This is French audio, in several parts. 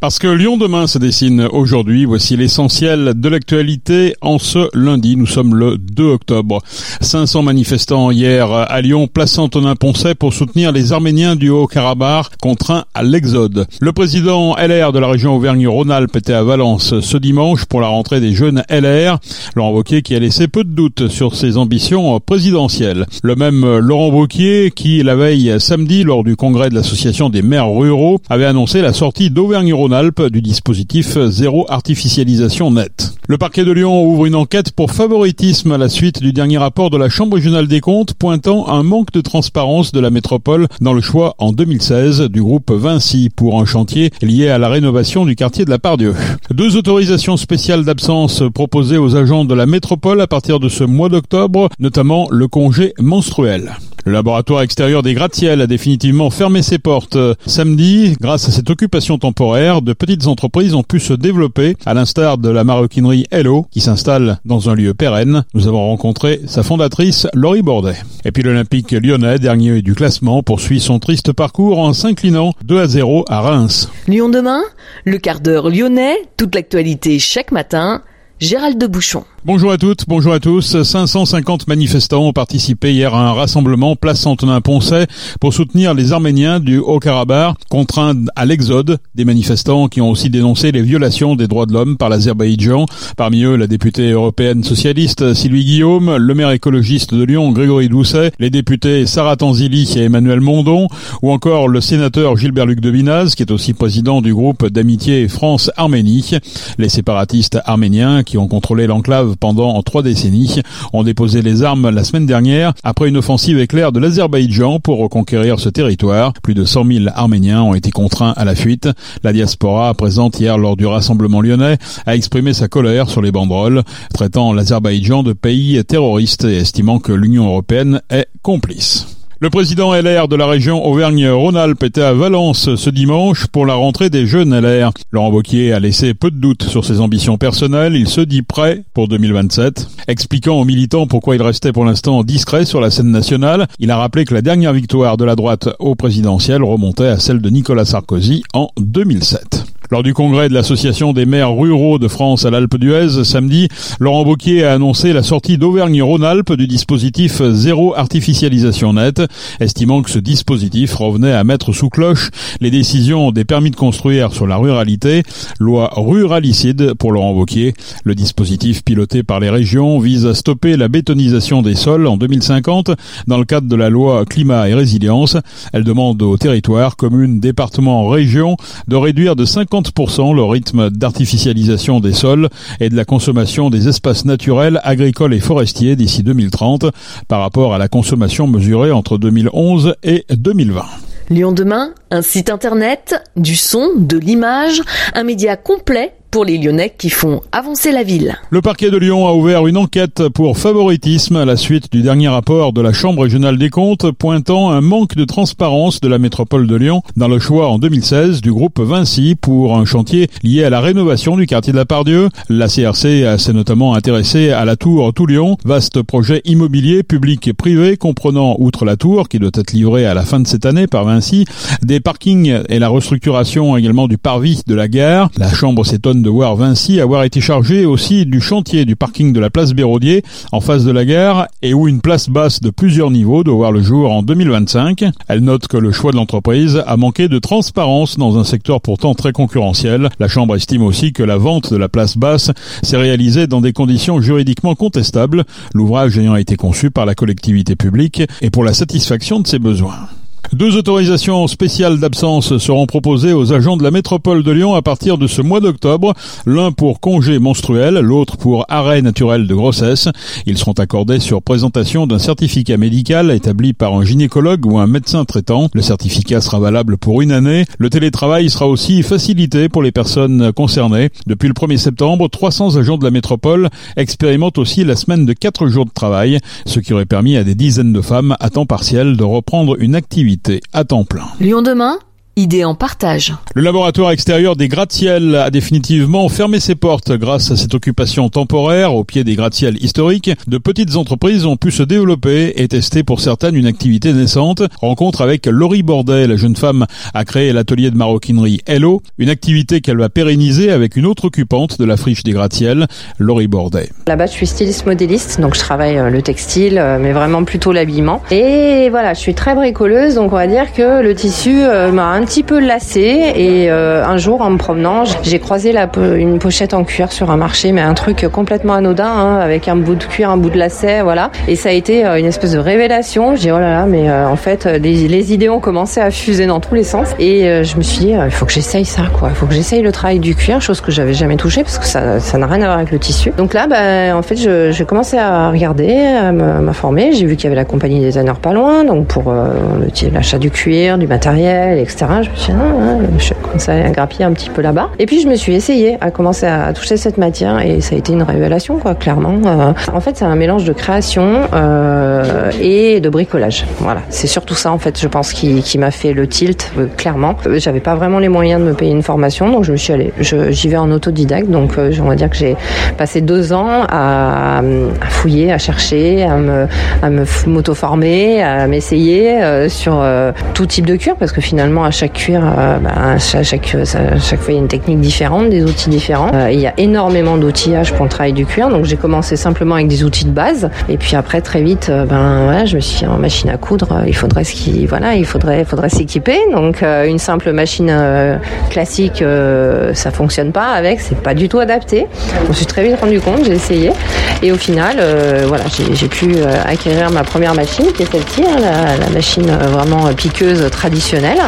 Parce que Lyon demain se dessine aujourd'hui, voici l'essentiel de l'actualité en ce lundi, nous sommes le 2 octobre. 500 manifestants hier à Lyon, place Antonin Poncet pour soutenir les Arméniens du Haut-Karabakh contraints à l'exode. Le président LR de la région Auvergne-Rhône-Alpes était à Valence ce dimanche pour la rentrée des jeunes LR, Laurent Wauquiez qui a laissé peu de doutes sur ses ambitions présidentielles. Le même Laurent Wauquiez qui, la veille samedi, lors du congrès de l'association des maires ruraux, avait annoncé la sortie d'Auvergne-Rhône alpes du dispositif zéro artificialisation nette. Le parquet de Lyon ouvre une enquête pour favoritisme à la suite du dernier rapport de la Chambre régionale des comptes pointant un manque de transparence de la métropole dans le choix en 2016 du groupe Vinci pour un chantier lié à la rénovation du quartier de la Pardieu. Deux autorisations spéciales d'absence proposées aux agents de la métropole à partir de ce mois d'octobre, notamment le congé menstruel. Le laboratoire extérieur des gratte-ciel a définitivement fermé ses portes samedi. Grâce à cette occupation temporaire, de petites entreprises ont pu se développer, à l'instar de la maroquinerie Hello, qui s'installe dans un lieu pérenne. Nous avons rencontré sa fondatrice, Laurie Bordet. Et puis l'Olympique lyonnais, dernier du classement, poursuit son triste parcours en s'inclinant 2 à 0 à Reims. Lyon demain, le quart d'heure lyonnais, toute l'actualité chaque matin, Gérald de Bouchon. Bonjour à toutes, bonjour à tous. 550 manifestants ont participé hier à un rassemblement place Antonin-Poncet pour soutenir les Arméniens du Haut-Karabakh contraints à l'exode. Des manifestants qui ont aussi dénoncé les violations des droits de l'homme par l'Azerbaïdjan. Parmi eux, la députée européenne socialiste Sylvie Guillaume, le maire écologiste de Lyon Grégory Doucet, les députés Sarah Tanzili et Emmanuel Mondon, ou encore le sénateur Gilbert-Luc Devinaz, qui est aussi président du groupe d'amitié France-Arménie. Les séparatistes arméniens qui ont contrôlé l'enclave pendant trois décennies, ont déposé les armes la semaine dernière après une offensive éclair de l'Azerbaïdjan pour reconquérir ce territoire. Plus de 100 000 Arméniens ont été contraints à la fuite. La diaspora, présente hier lors du rassemblement lyonnais, a exprimé sa colère sur les banderoles, traitant l'Azerbaïdjan de pays terroriste et estimant que l'Union européenne est complice. Le président LR de la région Auvergne-Rhône-Alpes était à Valence ce dimanche pour la rentrée des jeunes LR. Laurent Wauquiez a laissé peu de doutes sur ses ambitions personnelles. Il se dit prêt pour 2027. Expliquant aux militants pourquoi il restait pour l'instant discret sur la scène nationale, il a rappelé que la dernière victoire de la droite au présidentiel remontait à celle de Nicolas Sarkozy en 2007. Lors du congrès de l'Association des maires ruraux de France à l'Alpe d'Huez, samedi, Laurent Wauquiez a annoncé la sortie d'Auvergne-Rhône-Alpes du dispositif zéro artificialisation nette, estimant que ce dispositif revenait à mettre sous cloche les décisions des permis de construire sur la ruralité, loi ruralicide pour Laurent Wauquiez. Le dispositif piloté par les régions vise à stopper la bétonisation des sols en 2050 dans le cadre de la loi climat et résilience. Elle demande aux territoires, communes, départements, régions de réduire de 50 le rythme d'artificialisation des sols et de la consommation des espaces naturels, agricoles et forestiers d'ici 2030 par rapport à la consommation mesurée entre 2011 et 2020. Lyon demain, un site internet, du son, de l'image, un média complet pour les Lyonnais qui font avancer la ville. Le parquet de Lyon a ouvert une enquête pour favoritisme à la suite du dernier rapport de la Chambre régionale des comptes pointant un manque de transparence de la métropole de Lyon dans le choix en 2016 du groupe Vinci pour un chantier lié à la rénovation du quartier de la Pardieu. La CRC s'est notamment intéressée à la tour Tout Lyon, vaste projet immobilier public et privé comprenant, outre la tour qui doit être livrée à la fin de cette année par Vinci, des parkings et la restructuration également du parvis de la gare. La Chambre s'étonne de voir Vinci avoir été chargé aussi du chantier du parking de la place Béraudier en face de la gare et où une place basse de plusieurs niveaux doit voir le jour en 2025. Elle note que le choix de l'entreprise a manqué de transparence dans un secteur pourtant très concurrentiel. La Chambre estime aussi que la vente de la place basse s'est réalisée dans des conditions juridiquement contestables, l'ouvrage ayant été conçu par la collectivité publique et pour la satisfaction de ses besoins. Deux autorisations spéciales d'absence seront proposées aux agents de la métropole de Lyon à partir de ce mois d'octobre, l'un pour congé menstruel, l'autre pour arrêt naturel de grossesse. Ils seront accordés sur présentation d'un certificat médical établi par un gynécologue ou un médecin traitant. Le certificat sera valable pour une année. Le télétravail sera aussi facilité pour les personnes concernées. Depuis le 1er septembre, 300 agents de la métropole expérimentent aussi la semaine de 4 jours de travail, ce qui aurait permis à des dizaines de femmes à temps partiel de reprendre une activité à temps plein. Lyon demain? Idée en partage. Le laboratoire extérieur des gratte-ciels a définitivement fermé ses portes grâce à cette occupation temporaire au pied des gratte-ciels historiques. De petites entreprises ont pu se développer et tester pour certaines une activité naissante. Rencontre avec Laurie Bordet, la jeune femme a créé l'atelier de maroquinerie Hello, une activité qu'elle va pérenniser avec une autre occupante de la friche des gratte-ciels, Laurie Bordet. Là-bas, je suis styliste modéliste, donc je travaille euh, le textile, euh, mais vraiment plutôt l'habillement. Et voilà, je suis très bricoleuse, donc on va dire que le tissu euh, m'a un petit peu lassée. Et un jour, en me promenant, j'ai croisé une pochette en cuir sur un marché, mais un truc complètement anodin, hein, avec un bout de cuir, un bout de lacet, voilà. Et ça a été une espèce de révélation. J'ai oh là là, mais en fait, les, idées ont commencé à fuser dans tous les sens. Et je me suis dit, il faut que j'essaye ça, quoi. Il faut que j'essaye le travail du cuir, chose que j'avais jamais touché parce que ça n'a rien à voir avec le tissu. Donc là, bah, en fait, j'ai commencé à regarder, à m'informer. J'ai vu qu'il y avait la compagnie des designer pas loin, donc pour euh, l'achat du cuir, du matériel, etc. Je me suis dit, ah, je commençais à grappiller un petit peu là-bas. Et puis je me suis essayée à commencer à toucher cette matière et ça a été une révélation, quoi, clairement. Euh, en fait, c'est un mélange de création euh, et de bricolage. Voilà, c'est surtout ça, en fait, je pense, qui, qui m'a fait le tilt, euh, clairement. J'avais pas vraiment les moyens de me payer une formation, donc je me suis allée, j'y vais en autodidacte, donc on va dire que j'ai passé deux ans à, fouiller, à chercher, à me, à me m'auto-former, à m'essayer euh, sur euh, tout type de cuir, parce que finalement à chaque cuir, euh, bah, à chaque, chaque, chaque, fois il y a une technique différente, des outils différents. il y a énormément d'outillage pour le travail du cuir, donc j'ai commencé simplement avec des outils de base, et puis après très vite, ben je me suis dit en machine à coudre, il faudrait voilà, il faudrait, faudrait s'équiper. Donc une simple machine classique, ça fonctionne pas avec, c'est pas du tout adapté. Je me suis très vite rendu compte, j'ai essayé, et au final, voilà, j'ai pu acquérir ma première machine, qui est celle-ci, hein, la, machine euh, vraiment piqueuse traditionnelle,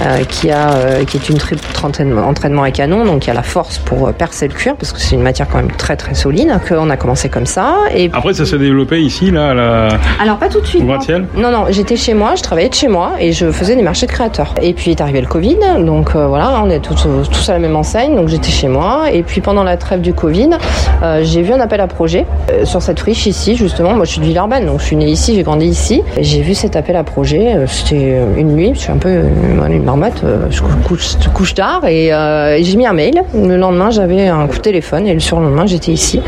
euh, qui a euh, qui est une triple entraînement à canon, donc il y a la force pour percer le cuir, parce que c'est une matière quand même très très solide. Qu'on a commencé comme ça. Et après, ça s'est développé ici, là, à la... Alors pas tout de suite. Non, non, j'étais chez moi, je travaillais de chez moi et je faisais des marchés de créateurs. Et puis est arrivé le Covid, donc voilà, on est tous, tous à la même enseigne, donc j'étais chez moi. Et puis pendant la trêve du Covid, j'ai vu un appel à projet sur cette friche ici, justement. Moi, je suis de Villeurbanne, donc je suis née ici, j'ai grandi ici. J'ai vu cet appel à projet. Euh, c'était une nuit, je suis un peu une marmotte, euh, je couche, tard et, euh, j'ai mis un mail. Le lendemain, j'avais un coup de téléphone et le surlendemain, j'étais ici.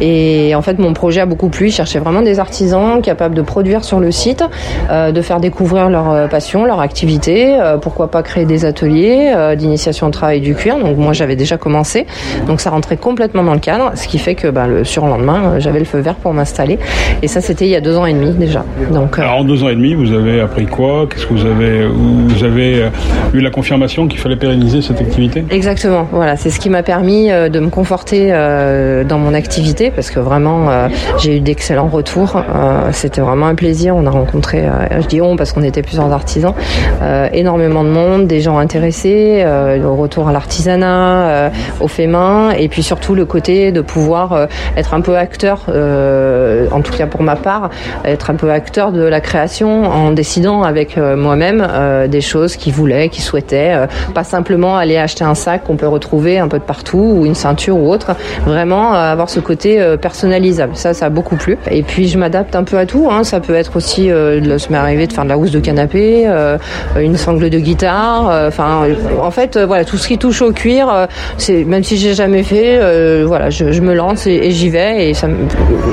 Et en fait, mon projet a beaucoup plu. Je cherchais vraiment des artisans capables de produire sur le site, de faire découvrir leur passion, leur activité. pourquoi pas créer des ateliers d'initiation au travail du cuir. Donc moi, j'avais déjà commencé. Donc ça rentrait complètement dans le cadre, ce qui fait que bah, le surlendemain, j'avais le feu vert pour m'installer. Et ça, c'était il y a deux ans et demi déjà. Donc, euh, Alors en deux ans et demi, vous avez appris quoi? Qu'est-ce que vous avez Vous avez euh, eu la confirmation qu'il fallait pérenniser cette activité? Exactement. Voilà, c'est ce qui m'a permis euh, de me conforter dans mon activité parce que vraiment, j'ai eu d'excellents retours. C'était vraiment un plaisir. On a rencontré, je dis on parce qu'on était plusieurs artisans, énormément de monde, des gens intéressés, au retour à l'artisanat, au fait main, et puis surtout le côté de pouvoir être un peu acteur, en tout cas pour ma part, être un peu acteur de la création en décidant avec euh, moi-même euh, des choses qu'ils voulaient, qu'ils souhaitaient, euh, pas simplement aller acheter un sac qu'on peut retrouver un peu de partout ou une ceinture ou autre, vraiment avoir ce côté personnalisable. Ça, ça a beaucoup plu. Et puis je m'adapte un peu à tout. Hein. Ça peut être aussi, ça m'est arrivé de faire de la housse de canapé, une sangle de guitare. Enfin, en fait, voilà, tout ce qui touche au cuir, c'est même si j'ai jamais fait, voilà, je, me lance et, j'y vais ça, me,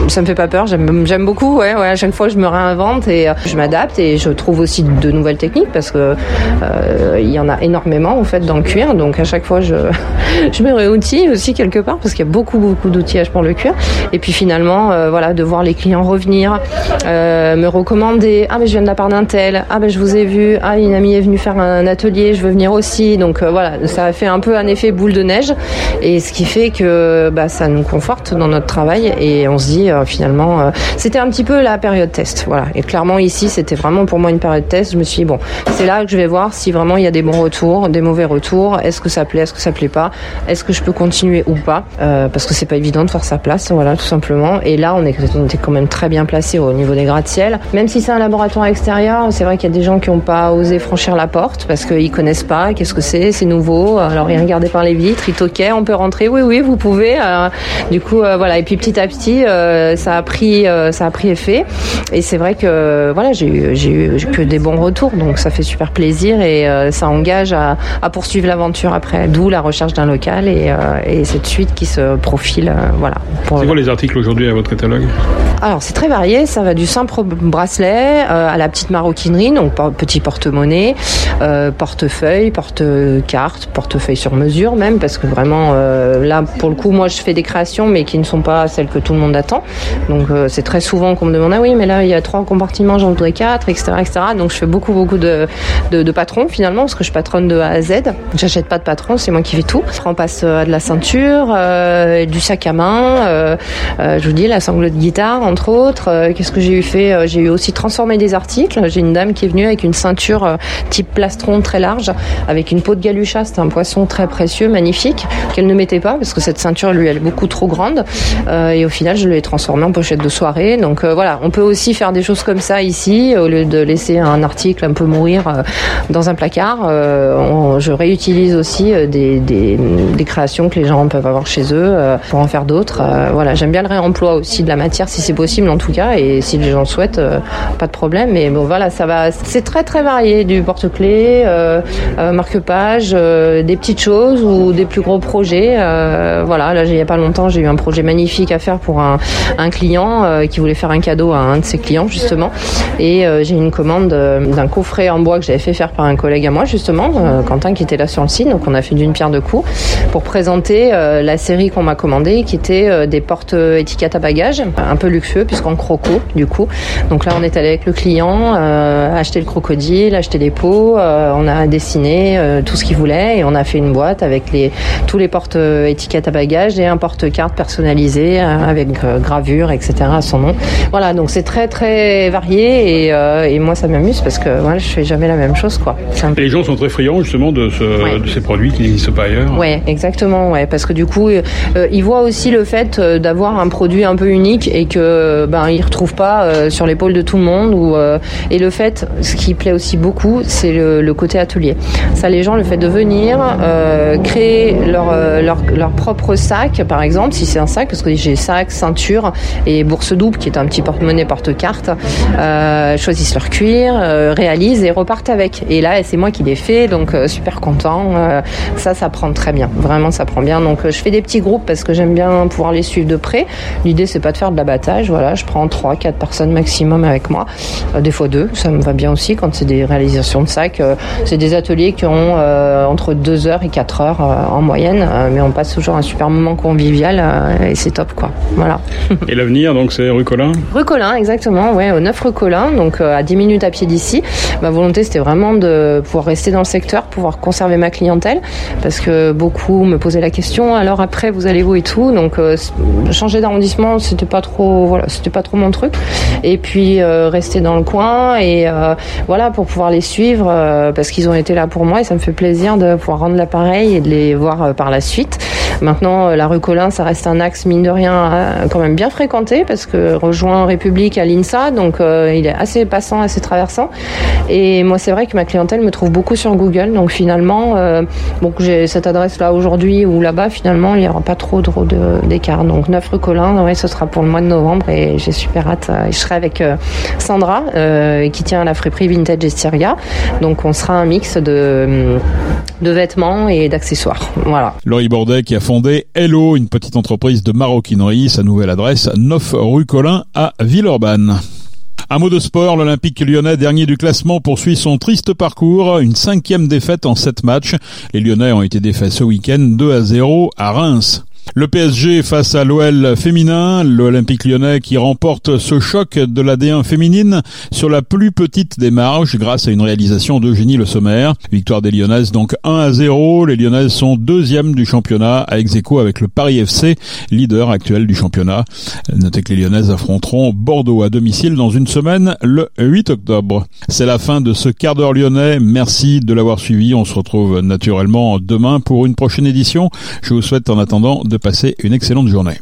ça me fait pas peur. J'aime beaucoup ouais, ouais, à chaque fois je me réinvente et euh, je m'adapte et je trouve aussi de nouvelles techniques parce que euh, y en a énormément en fait dans le cuir. Donc à chaque fois je, je me réoutille aussi quelque part parce qu'il y a beaucoup beaucoup d'outillages pour le cuir. Et puis finalement, euh, voilà, de voir les clients revenir, me recommander. Ah mais je viens de la part d'un tel. Ah ben je vous ai vu. Ah une amie est venue faire un atelier, je veux venir aussi. Donc voilà, ça fait un peu un effet boule de neige et ce qui fait que bah, ça nous conforte dans notre travail et on se dit finalement, c'était un petit peu la période test. Voilà. Et clairement ici, c'était vraiment pour moi une période test. Je me suis dit bon, c'est là que je vais voir si vraiment il y a des bons retours, des mauvais retours. Est-ce que ça plaît, est-ce que ça plaît pas, est-ce que je peux continuer ou pas, euh, parce que c'est pas évident de faire sa place. Voilà, tout simplement. Et là, on, est, quand même très bien placé au niveau des gratte-ciel. Même si c'est un laboratoire extérieur, c'est vrai qu'il y a des gens qui n'ont pas osé franchir la porte parce qu'ils connaissent pas. Qu'est-ce que c'est C'est nouveau. Alors ils regardaient par les vitres, ils toquaient. On peut rentrer Oui, oui, vous pouvez. Euh, du coup, euh, voilà. Et puis petit à petit, ça a pris, ça a pris effet. Et c'est vrai que voilà, j'ai eu, j'ai eu que des bons retours, donc ça fait super plaisir. et ça engage à, à poursuivre l'aventure après. D'où la recherche d'un local et, et, cette suite qui se profile. voilà. C'est quoi les articles aujourd'hui à votre catalogue Alors c'est très varié. Ça va du simple bracelet à la petite maroquinerie, donc petit porte-monnaie, portefeuille, porte-carte, portefeuille sur mesure même, parce que vraiment là pour le coup moi je fais des créations mais qui ne sont pas celles que tout le monde attend. Donc c'est très souvent qu'on me demande ah oui mais là il y a trois compartiments, j'en voudrais quatre, etc., etc. Donc je fais beaucoup beaucoup de, de, patrons finalement parce que je patronne de A à Z. J'achète pas de patron, c'est moi qui fais tout. On passe à de la ceinture, euh, du sac à main, euh, euh, je vous dis la sangle de guitare entre autres. Qu'est-ce que j'ai eu fait J'ai eu aussi transformé des articles. J'ai une dame qui est venue avec une ceinture type plastron très large avec une peau de galucha, c'est un poisson très précieux, magnifique qu'elle ne mettait pas parce que cette ceinture lui elle est beaucoup trop grande et au final je l'ai transformée en pochette de soirée. Donc voilà, on peut aussi faire des choses comme ça ici au lieu de laisser un article un peu mourir dans un placard. je réutilise aussi des, des, créations que les gens peuvent avoir chez eux euh, pour en faire d'autres. Euh, voilà, j'aime bien le réemploi aussi de la matière si c'est possible en tout cas et si les gens le souhaitent, euh, pas de problème. Mais bon voilà, ça va, c'est très très varié du porte-clés, marque-page, des petites choses ou des plus gros projets. voilà, là il y a pas longtemps j'ai eu un projet magnifique faire pour un, client qui voulait faire un cadeau à un de ses clients justement et j'ai une commande d'un coffret en bois que j'avais fait faire par un collègue à moi justement, Quentin qui était là sur le site. Donc on a fait d'une pierre deux coups pour présenter la série qu'on m'a commandé qui était euh, des portes euh, étiquettes à bagages, un peu luxueux puisqu'en croco du coup. Donc là on est allé avec le client, euh, acheter le crocodile, acheter les pots, on a dessiné tout ce qu'il voulait et on a fait une boîte avec les tous les portes étiquettes à bagages et un porte-carte personnalisé avec gravure etc à son nom. Voilà donc c'est très très varié et, et moi ça m'amuse parce que voilà je fais jamais la même chose quoi. Les gens sont très friands justement de, ce, de ces produits qui n'existent pas ailleurs. Ouais exactement ouais parce que du coup euh, ils voient aussi le fait euh, d'avoir un produit un peu unique et que ben ils retrouvent pas euh, sur l'épaule de tout le monde ou et le fait ce qui plaît aussi beaucoup c'est le, côté atelier ça les gens le fait de venir créer leur, leur, leur propre sac par exemple si c'est un sac parce que j'ai sac ceinture et bourse double qui est un petit porte-monnaie porte-carte choisissent leur cuir réalisent et repartent avec et là c'est moi qui l'ai fait donc super content ça ça prend très bien vraiment ça prend bien donc je fais des petits groupes parce que j'aime bien pouvoir les suivre de près. L'idée, c'est pas de faire de l'abattage. Voilà, je prends 3, 4 personnes maximum avec moi. Euh, des fois deux, ça me va bien aussi quand c'est des réalisations de sacs. Euh, c'est des ateliers qui ont euh, entre 2 heures et 4 heures en moyenne, mais on passe toujours un super moment convivial et c'est top, quoi. Voilà. et l'avenir, donc, c'est rue Colin Rue Colin, exactement, ouais, au 9 rue Colin, donc à 10 minutes à pied d'ici. Ma volonté, c'était vraiment de pouvoir rester dans le secteur, pouvoir conserver ma clientèle, parce que beaucoup me posaient la question, alors après, vous allez où et tout? Donc euh, changer d'arrondissement, c'était pas trop, voilà, c'était pas trop mon truc. Et puis euh, rester dans le coin et euh, voilà pour pouvoir les suivre parce qu'ils ont été là pour moi et ça me fait plaisir de pouvoir rendre l'appareil et de les voir par la suite. Maintenant, la rue Colin, ça reste un axe mine de rien quand même bien fréquenté parce que rejoint République à l'INSA, donc il est assez passant, assez traversant. Et moi, c'est vrai que ma clientèle me trouve beaucoup sur Google, donc finalement, bon, j'ai cette adresse là aujourd'hui ou là-bas, finalement, il n'y aura pas trop d'écart. Donc 9 rue Colin, ouais, ce sera pour le mois de novembre et j'ai super hâte. Euh, je serai avec euh, Sandra euh, qui tient à la friperie Vintage Estiria. Donc on sera un mix de, de vêtements et d'accessoires. Voilà. Laurie Bordet qui a fondé Hello, une petite entreprise de maroquinerie. Sa nouvelle adresse 9 rue Colin à Villeurbanne. Un mot de sport, l'Olympique lyonnais, dernier du classement, poursuit son triste parcours. Une cinquième défaite en sept matchs. Les Lyonnais ont été défaits ce week-end 2 à 0 à Reims. Le PSG face à l'OL féminin, l'Olympique lyonnais qui remporte ce choc de la D1 féminine sur la plus petite des marges grâce à une réalisation d'Eugénie Le Sommer. Victoire des Lyonnaises donc 1 à 0. Les Lyonnaises sont deuxième du championnat à ex avec le Paris FC, leader actuel du championnat. Notez que les Lyonnaises affronteront Bordeaux à domicile dans une semaine le 8 octobre. C'est la fin de ce quart d'heure lyonnais. Merci de l'avoir suivi. On se retrouve naturellement demain pour une prochaine édition. Je vous souhaite en attendant de passer une excellente journée.